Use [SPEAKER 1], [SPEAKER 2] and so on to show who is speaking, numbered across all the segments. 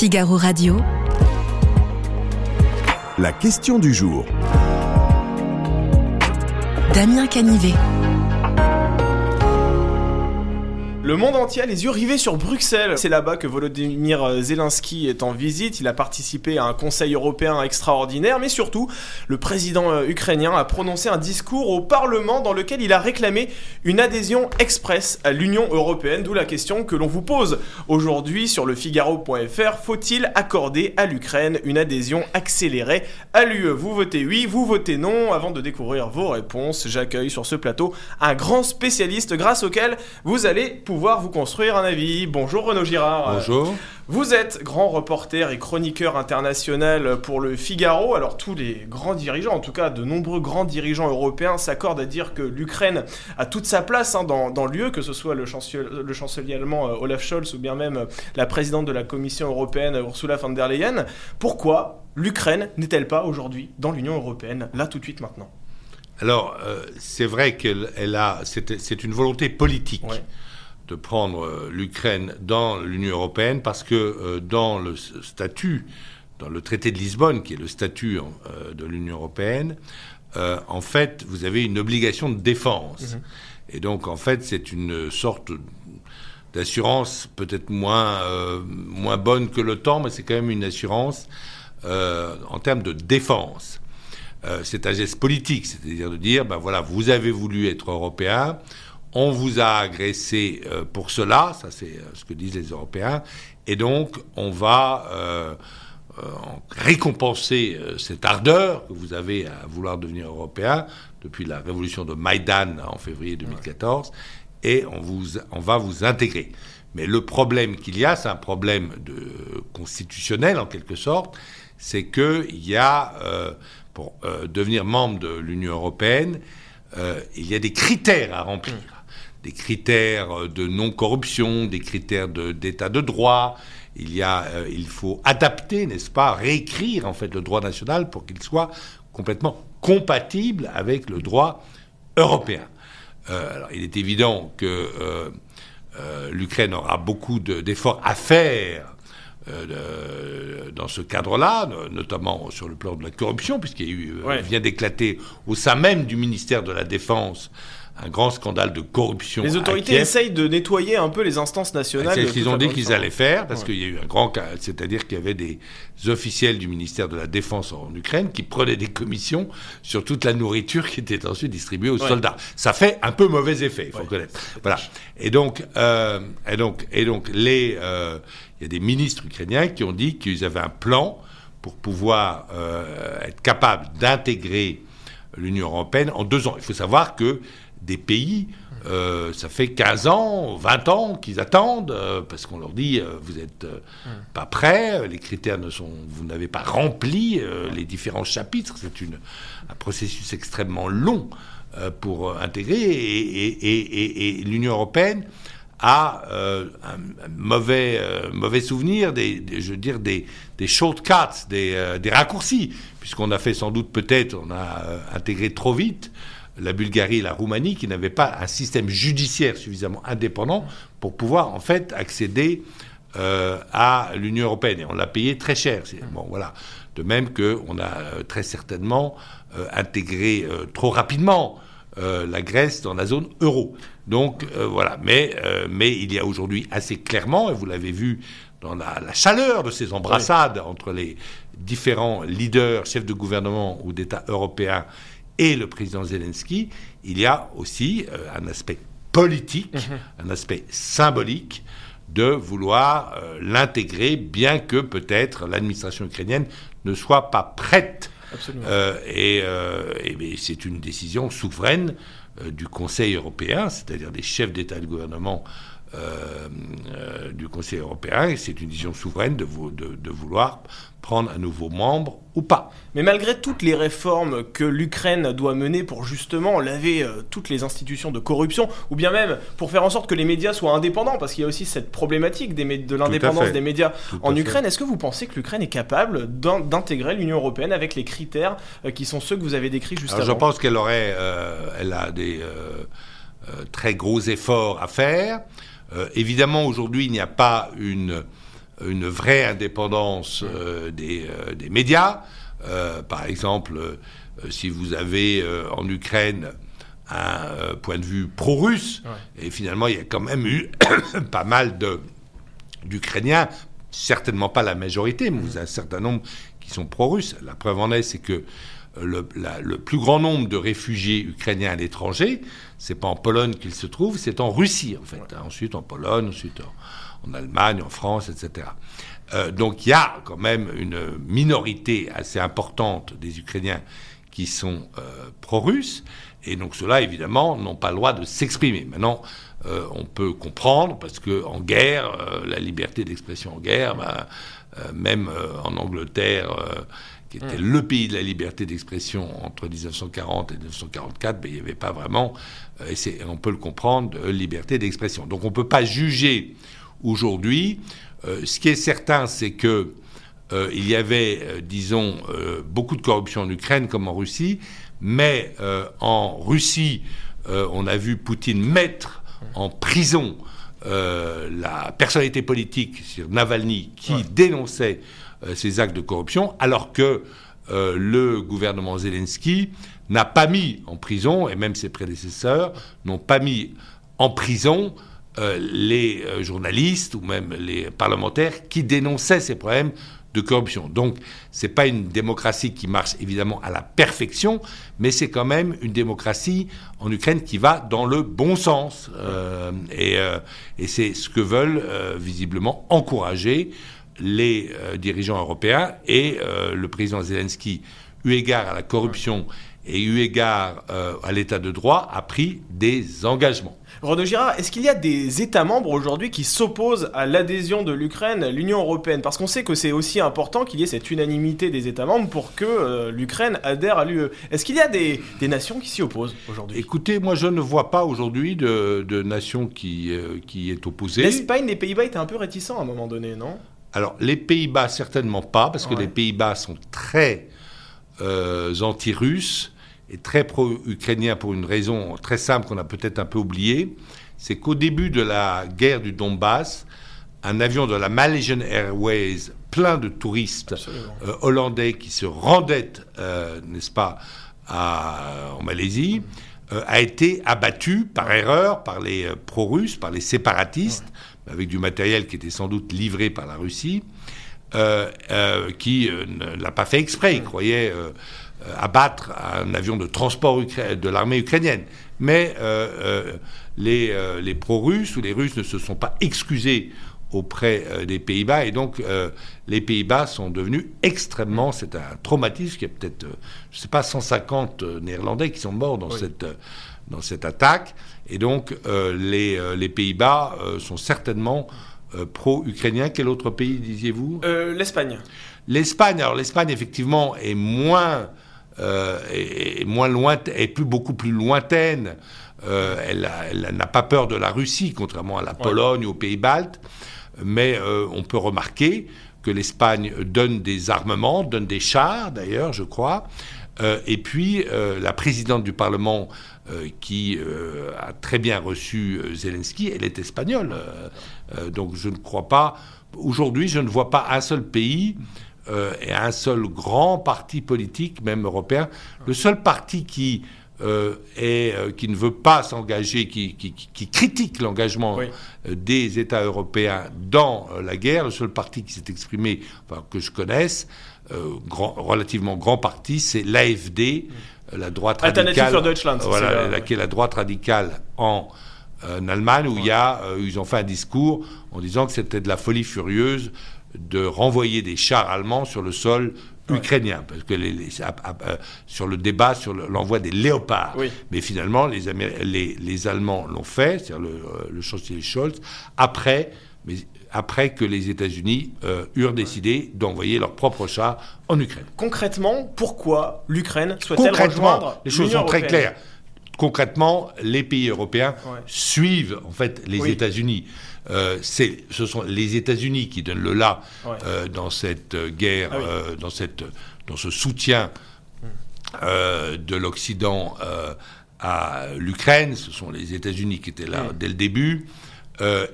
[SPEAKER 1] Figaro Radio.
[SPEAKER 2] La question du jour.
[SPEAKER 1] Damien Canivet.
[SPEAKER 3] Le monde entier a les yeux rivés sur Bruxelles. C'est là-bas que Volodymyr Zelensky est en visite. Il a participé à un conseil européen extraordinaire, mais surtout, le président euh, ukrainien a prononcé un discours au Parlement dans lequel il a réclamé une adhésion express à l'Union européenne. D'où la question que l'on vous pose aujourd'hui sur le Figaro.fr. Faut-il accorder à l'Ukraine une adhésion accélérée à l'UE Vous votez oui, vous votez non. Avant de découvrir vos réponses, j'accueille sur ce plateau un grand spécialiste grâce auquel vous allez pouvoir vous construire un avis. Bonjour Renaud Girard.
[SPEAKER 4] Bonjour.
[SPEAKER 3] Vous êtes grand reporter et chroniqueur international pour le Figaro. Alors tous les grands dirigeants, en tout cas de nombreux grands dirigeants européens, s'accordent à dire que l'Ukraine a toute sa place hein, dans, dans l'UE, que ce soit le chancelier, le chancelier allemand euh, Olaf Scholz ou bien même euh, la présidente de la Commission européenne Ursula von der Leyen. Pourquoi l'Ukraine n'est-elle pas aujourd'hui dans l'Union européenne, là tout de suite maintenant
[SPEAKER 4] Alors, euh, c'est vrai qu'elle a, c'est une volonté politique.
[SPEAKER 3] Ouais
[SPEAKER 4] de prendre euh, l'Ukraine dans l'Union européenne parce que euh, dans le statut, dans le traité de Lisbonne, qui est le statut euh, de l'Union européenne, en fait, vous avez une obligation de défense.
[SPEAKER 3] Mhm.
[SPEAKER 4] Et donc, en fait, c'est une sorte d'assurance peut-être moins, moins bonne que temps, mais c'est quand même une assurance en termes de défense. c'est un geste politique, c'est-à-dire de dire, ben voilà, vous avez voulu être européen, on vous a agressé euh, pour cela, ça c'est euh, ce que disent les Européens, et donc on va euh, récompenser cette ardeur que vous avez à vouloir devenir européen depuis la révolution de Maïdan en février 2014, et on, vous, on va vous intégrer. Mais le problème qu'il y a, c'est un problème de, constitutionnel en quelque sorte, c'est qu'il y a, pour devenir membre de l'Union européenne, il y a des critères à remplir des critères de non-corruption, des critères d'état de, droit. Il, y a, euh, il faut adapter, n'est-ce pas, réécrire en fait le droit national pour qu'il soit complètement compatible avec le droit européen. Euh, alors, il est évident que euh, l'Ukraine aura beaucoup d'efforts à faire dans ce cadre-là, notamment sur le plan de la corruption, puisqu'il vient d'éclater au sein même du ministère de la Défense un grand scandale de corruption.
[SPEAKER 3] Les autorités essayent de nettoyer un peu les instances nationales.
[SPEAKER 4] C'est ce qu'ils ont dit qu'ils allaient faire, parce qu'il y a eu un grand cas, c'est-à-dire qu'il y avait des officiels du ministère de la Défense en Ukraine qui prenaient des commissions sur toute la nourriture qui était ensuite distribuée aux soldats. Ça fait un peu mauvais effet, il faut reconnaître. Voilà. Et donc, euh, et donc, et donc, les, euh, il y a des ministres ukrainiens qui ont dit qu'ils avaient un plan pour pouvoir euh, être capables d'intégrer l'Union européenne en deux ans. Il faut savoir que des pays, euh, ça fait 15 ans, 20 ans qu'ils attendent, euh, parce qu'on leur dit, euh, vous n'êtes pas prêts, les critères ne sont, vous n'avez pas rempli les différents chapitres, c'est un processus extrêmement long pour intégrer, et, l'Union européenne a un, mauvais, mauvais souvenir, des, je veux dire, des, des shortcuts, des, des raccourcis, puisqu'on a fait sans doute peut-être, on a intégré trop vite, la Bulgarie et la Roumanie qui n'avaient pas un système judiciaire suffisamment indépendant pour pouvoir en fait accéder euh, à l'Union européenne. Et on l'a payé très cher. Bon, voilà. De même qu'on a euh, très certainement euh, intégré trop rapidement la Grèce dans la zone euro. Donc voilà. Mais, mais il y a aujourd'hui assez clairement, et vous l'avez vu dans la, chaleur de ces embrassades entre les différents leaders, chefs de gouvernement ou d'État européens et le président Zelensky, il y a aussi euh, un aspect politique, mhm. un aspect symbolique de vouloir euh, l'intégrer, bien que peut-être l'administration ukrainienne ne soit pas prête. Euh, et, c'est une décision souveraine du Conseil européen, c'est-à-dire des chefs d'État et de gouvernement du Conseil européen, et c'est une décision souveraine de, de, de, vouloir prendre un nouveau membre ou pas.
[SPEAKER 3] Mais malgré toutes les réformes que l'Ukraine doit mener pour justement laver euh, toutes les institutions de corruption, ou bien même pour faire en sorte que les médias soient indépendants, parce qu'il y a aussi cette problématique des de l'indépendance des médias en Ukraine, est-ce que vous pensez que l'Ukraine est capable d'intégrer l'Union européenne avec les critères euh, qui sont ceux que vous avez décrits juste
[SPEAKER 4] avant
[SPEAKER 3] Je
[SPEAKER 4] pense qu'elle aurait, euh, elle a des très gros efforts à faire. Évidemment, aujourd'hui, il n'y a pas une une vraie indépendance des, des, médias. par exemple, si vous avez en Ukraine un point de vue pro-russe, et finalement il y a quand même eu pas mal d'Ukrainiens, certainement pas la majorité, mais vous avez un certain nombre qui sont pro-russes. La preuve en est, c'est que le, le, plus grand nombre de réfugiés ukrainiens à l'étranger, c'est pas en Pologne qu'ils se trouvent, c'est en Russie en fait. Ensuite en Pologne, ensuite en, Allemagne, en France, etc. Euh, donc il y a quand même une minorité assez importante des Ukrainiens qui sont euh, pro-russes, et donc ceux-là évidemment n'ont pas le droit de s'exprimer. Maintenant, euh, on peut comprendre parce que en guerre, la liberté d'expression en guerre, ben, même en Angleterre qui était mm. le pays de la liberté d'expression entre 1940 et 1944, ben, il n'y avait pas vraiment, euh, et on peut le comprendre, de liberté d'expression. Donc on ne peut pas juger aujourd'hui. Euh, ce qui est certain, c'est que euh, il y avait, disons, beaucoup de corruption en Ukraine comme en Russie, mais en Russie, on a vu Poutine mettre en prison la personnalité politique sur Navalny qui dénonçait ces actes de corruption, alors que euh, le gouvernement Zelensky n'a pas mis en prison, et même ses prédécesseurs n'ont pas mis en prison euh, les journalistes ou même les parlementaires qui dénonçaient ces problèmes de corruption. Donc, ce n'est pas une démocratie qui marche évidemment à la perfection, mais c'est quand même une démocratie en Ukraine qui va dans le bon sens. et c'est ce que veulent visiblement encourager les euh, dirigeants européens et euh, le président Zelensky, eu égard à la corruption et eu égard euh, à l'état de droit, a pris des engagements.
[SPEAKER 3] Renaud Girard, est-ce qu'il y a des États membres aujourd'hui qui s'opposent à l'adhésion de l'Ukraine à l'Union européenne? Parce qu'on sait que c'est aussi important qu'il y ait cette unanimité des États membres pour que l'Ukraine adhère à l'UE. Est-ce qu'il y a des, nations qui s'y opposent aujourd'hui?
[SPEAKER 4] Écoutez, moi je ne vois pas aujourd'hui de, de, nation qui, qui est opposée.
[SPEAKER 3] L'Espagne, les Pays-Bas étaient un peu réticents à un moment donné, non?
[SPEAKER 4] Alors, les Pays-Bas, certainement pas, parce que les Pays-Bas sont très euh, anti-russes et très pro-ukrainiens pour une raison très simple qu'on a peut-être un peu oubliée. C'est qu'au début de la guerre du Donbass, un avion de la Malaysian Airways plein de touristes euh, hollandais qui se rendaient, euh, n'est-ce pas, en Malaisie, a été abattu par erreur par les pro-russes, par les séparatistes avec du matériel qui était sans doute livré par la Russie, euh, euh, qui euh, ne l'a pas fait exprès. Il croyait abattre un avion de transport de l'armée ukrainienne. Mais les, les pro-russes ou les Russes ne se sont pas excusés auprès des Pays-Bas. Et donc, les Pays-Bas sont devenus extrêmement. C'est un traumatisme. Il y a peut-être, je ne sais pas, 150 Néerlandais qui sont morts dans, cette, dans cette attaque. Et donc, euh, les, euh, les Pays-Bas euh, sont certainement pro-ukrainiens. Quel autre pays, disiez-vous?
[SPEAKER 3] L'Espagne.
[SPEAKER 4] L'Espagne, alors l'Espagne, effectivement, est moins, est, moins loin, est plus, beaucoup plus lointaine. elle, n'a pas peur de la Russie, contrairement à la Pologne ou aux Pays-Baltes. Mais on peut remarquer que l'Espagne donne des armements, donne des chars, d'ailleurs, je crois. et puis, la présidente du Parlement euh, qui euh, a très bien reçu euh, Zelensky, elle est espagnole. donc je ne crois pas, aujourd'hui, je ne vois pas un seul pays et un seul grand parti politique, même européen. Le seul parti qui est, qui ne veut pas s'engager, qui, critique l'engagement des États européens dans la guerre, le seul parti qui s'est exprimé, enfin, que je connaisse, grand, relativement grand parti, c'est l'AFD la droite radicale, voilà, la, qui est la droite radicale en, euh, Allemagne, où il y a, euh, ils ont fait un discours en disant que c'était de la folie furieuse de renvoyer des chars allemands sur le sol ukrainien, parce que les, euh, sur le débat sur l'envoi des léopards. Mais finalement, les, les, les Allemands l'ont fait, c'est-à-dire le, le chancelier Scholz, après mais après que les États-Unis euh, eurent décidé d'envoyer leurs propres chars en Ukraine.
[SPEAKER 3] Concrètement, pourquoi l'Ukraine souhaite-t-elle rejoindre
[SPEAKER 4] Les choses sont très claires. Concrètement, les pays européens suivent en fait les États-Unis. Euh, ce sont les États-Unis qui donnent le là euh, dans cette guerre, ah dans, cette, dans ce soutien de l'Occident à l'Ukraine. Ce sont les États-Unis qui étaient là dès le début.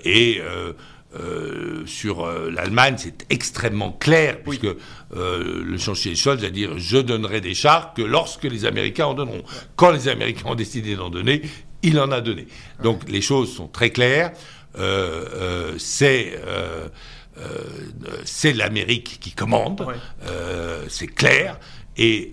[SPEAKER 4] et sur l'Allemagne, c'est extrêmement clair, puisque le chancelier Scholz a dit je donnerai des chars que lorsque les Américains en donneront. Quand les Américains ont décidé d'en donner, il en a donné. Donc les choses sont très claires. c'est c'est l'Amérique qui commande, c'est clair, et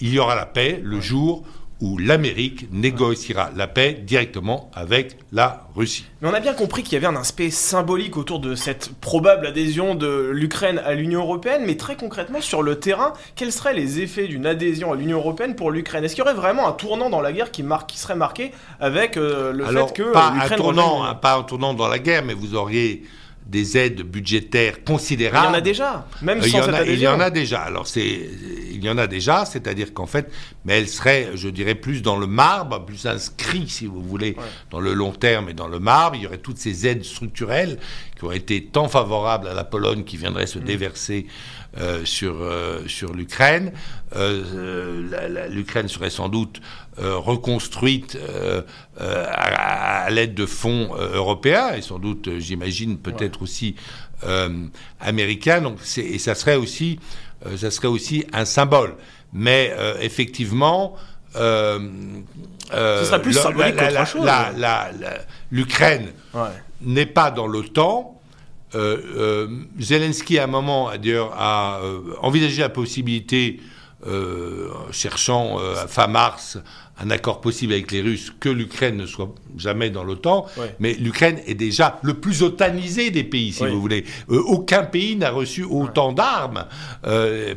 [SPEAKER 4] il y aura la paix le jour où l'Amérique négociera la paix directement avec la Russie.
[SPEAKER 3] Mais on a bien compris qu'il y avait un aspect symbolique autour de cette probable adhésion de l'Ukraine à l'Union européenne, mais très concrètement sur le terrain, quels seraient les effets d'une adhésion à l'Union européenne pour l'Ukraine? Est-ce qu'il y aurait vraiment un tournant dans la guerre qui, qui serait marqué avec euh, le fait que
[SPEAKER 4] pas un tournant, pas un tournant dans la guerre, mais vous auriez des aides budgétaires considérables.
[SPEAKER 3] Il y en a déjà, même sans
[SPEAKER 4] il y
[SPEAKER 3] cette
[SPEAKER 4] a, Il y en a déjà. Alors c'est, il y en a déjà, c'est-à-dire qu'en fait, mais elle serait, je dirais, plus dans le marbre, plus inscrit, si vous voulez, dans le long terme et dans le marbre. Il y aurait toutes ces aides structurelles qui ont été tant favorables à la Pologne qui viendraient se mm. déverser euh, sur, euh, sur l'Ukraine. Euh, L'Ukraine serait sans doute reconstruite à, l'aide de fonds européens et sans doute, j'imagine, peut-être aussi américains. Donc, et ça serait aussi, ça serait aussi un symbole. Mais effectivement,
[SPEAKER 3] Ce serait plus symbolique qu'autre chose.
[SPEAKER 4] L'Ukraine n'est pas dans l'OTAN. Euh, euh, Zelensky, à un moment, d'ailleurs, a euh, envisagé la possibilité, cherchant fin mars un accord possible avec les Russes, que l'Ukraine ne soit jamais dans l'OTAN. Mais l'Ukraine est déjà le plus otanisé des pays, si vous voulez. aucun pays n'a reçu autant d'armes.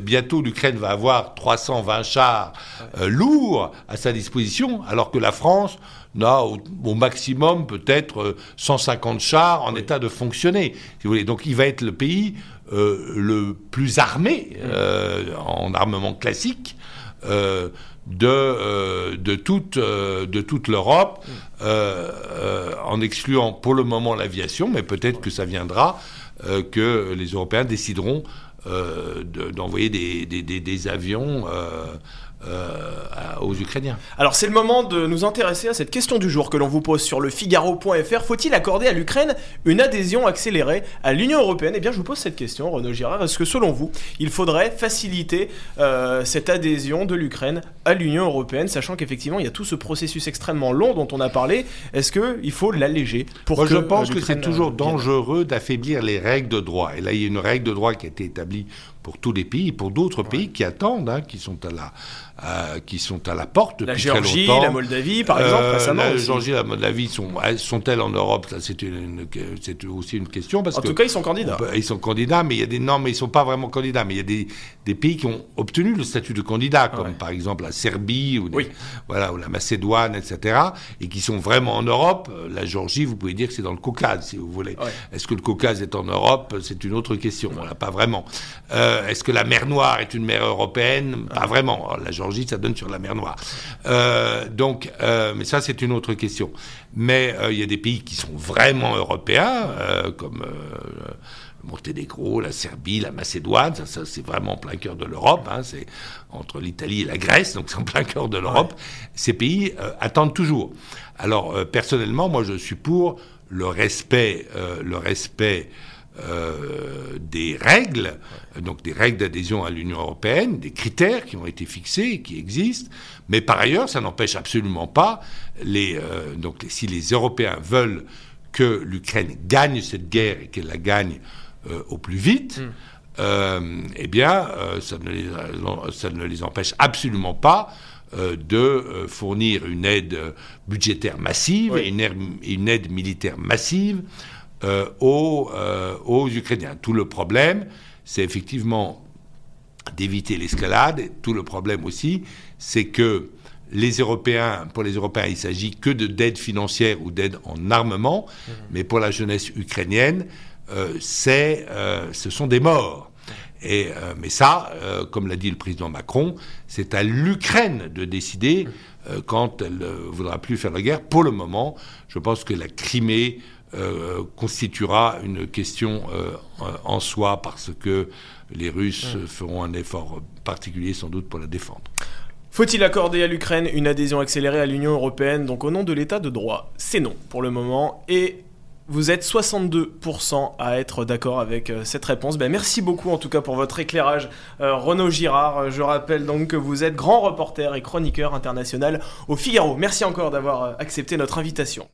[SPEAKER 4] bientôt, l'Ukraine va avoir 320 chars lourds à sa disposition, alors que la France n'a au, maximum peut-être 150 euh, chars en état de fonctionner. Si vous voulez. Donc il va être le pays euh, le plus armé euh, en armement classique. De, de toute, de toute l'Europe, en excluant pour le moment l'aviation, mais peut-être que ça viendra, que les Européens décideront d'envoyer des, des, des, avions euh, aux Ukrainiens.
[SPEAKER 3] Alors c'est le moment de nous intéresser à cette question du jour que l'on vous pose sur le Figaro.fr. Faut-il accorder à l'Ukraine une adhésion accélérée à l'Union européenne? Eh bien je vous pose cette question, Renaud Girard. Est-ce que selon vous, il faudrait faciliter euh, cette adhésion de l'Ukraine à l'Union européenne, sachant qu'effectivement il y a tout ce processus extrêmement long dont on a parlé? Est-ce qu'il faut l'alléger pour
[SPEAKER 4] Moi, Je pense que c'est toujours dangereux d'affaiblir les règles de droit. Et là il y a une règle de droit qui a été établie pour tous les pays, pour d'autres pays qui attendent, hein, qui sont à la, euh, qui sont à la porte
[SPEAKER 3] la Géorgie, la Moldavie, par exemple, euh, récemment.
[SPEAKER 4] La Géorgie et la Moldavie sont, sont-elles en Europe? C'est aussi une question. Parce
[SPEAKER 3] en tout cas, ils sont candidats.
[SPEAKER 4] ils sont candidats, mais il y a des non, mais ils sont pas vraiment candidats. Mais il y a des, des pays qui ont obtenu le statut de candidat, comme par exemple la Serbie ou, voilà, ou la Macédoine, etc., et qui sont vraiment en Europe. La Géorgie, vous pouvez dire que c'est dans le Caucase, si vous voulez. Est-ce que le Caucase est en Europe? C'est une autre question. Voilà, pas vraiment. Euh, euh, est-ce que la mer Noire est une mer européenne? Pas vraiment. la Géorgie, ça donne sur la mer Noire. Euh, donc, euh, mais ça, c'est une autre question. Mais il y a des pays qui sont vraiment européens, comme le Monténégro, la Serbie, la Macédoine. Ça, c'est vraiment en plein cœur de l'Europe. Hein. c'est entre l'Italie et la Grèce, donc c'est en plein cœur de l'Europe. Ces pays attendent toujours. Alors, personnellement, moi, je suis pour le respect, le respect euh, des règles, donc des règles d'adhésion à l'Union européenne, des critères qui ont été fixés, qui existent, mais par ailleurs, ça n'empêche absolument pas les, euh, donc si les Européens veulent que l'Ukraine gagne cette guerre et qu'elle la gagne euh, au plus vite. Mm. eh bien, ça ne, les, ça, ne les, empêche absolument pas de fournir une aide budgétaire massive et une aide militaire massive euh, aux, euh, aux Ukrainiens. Tout le problème, c'est effectivement d'éviter l'escalade. Tout le problème aussi, c'est que les Européens, pour les Européens, il s'agit que de d'aide financière ou d'aide en armement, mmh. mais pour la jeunesse ukrainienne, euh, c'est, ce sont des morts. Et, mais ça, comme l'a dit le président Macron, c'est à l'Ukraine de décider mmh. quand elle ne voudra plus faire la guerre. Pour le moment, je pense que la Crimée, euh, constituera une question euh, en soi parce que les Russes feront un effort particulier sans doute pour la défendre.
[SPEAKER 3] Faut-il accorder à l'Ukraine une adhésion accélérée à l'Union européenne? Donc au nom de l'état de droit, c'est non pour le moment. Et Vous êtes 62% à être d'accord avec euh, cette réponse. Ben, merci beaucoup en tout cas pour votre éclairage, euh, Renaud Girard. Je rappelle donc que vous êtes grand reporter et chroniqueur international au Figaro. Merci encore d'avoir accepté notre invitation.